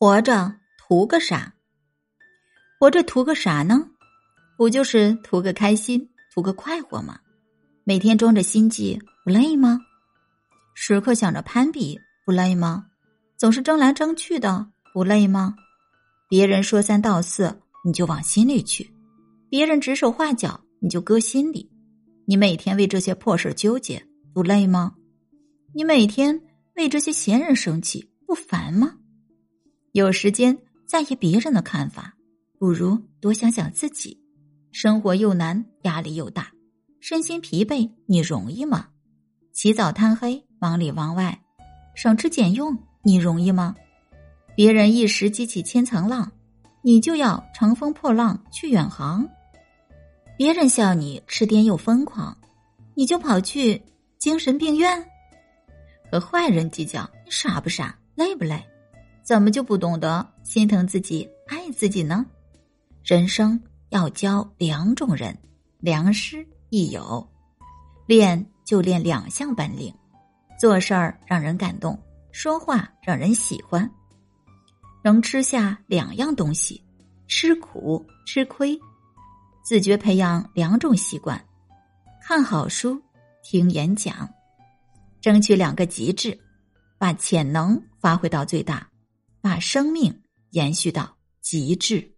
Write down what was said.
活着图个啥？活着图个啥呢？不就是图个开心，图个快活吗？每天装着心计不累吗？时刻想着攀比不累吗？总是争来争去的不累吗？别人说三道四你就往心里去，别人指手画脚你就搁心里，你每天为这些破事纠结不累吗？你每天为这些闲人生气不烦吗？有时间在意别人的看法，不如多想想自己。生活又难，压力又大，身心疲惫，你容易吗？起早贪黑，忙里忙外，省吃俭用，你容易吗？别人一时激起千层浪，你就要乘风破浪去远航。别人笑你痴癫又疯狂，你就跑去精神病院。和坏人计较，你傻不傻？累不累？怎么就不懂得心疼自己、爱自己呢？人生要教两种人，良师益友。练就练两项本领：做事儿让人感动，说话让人喜欢。能吃下两样东西：吃苦、吃亏。自觉培养两种习惯：看好书、听演讲。争取两个极致，把潜能发挥到最大。把生命延续到极致。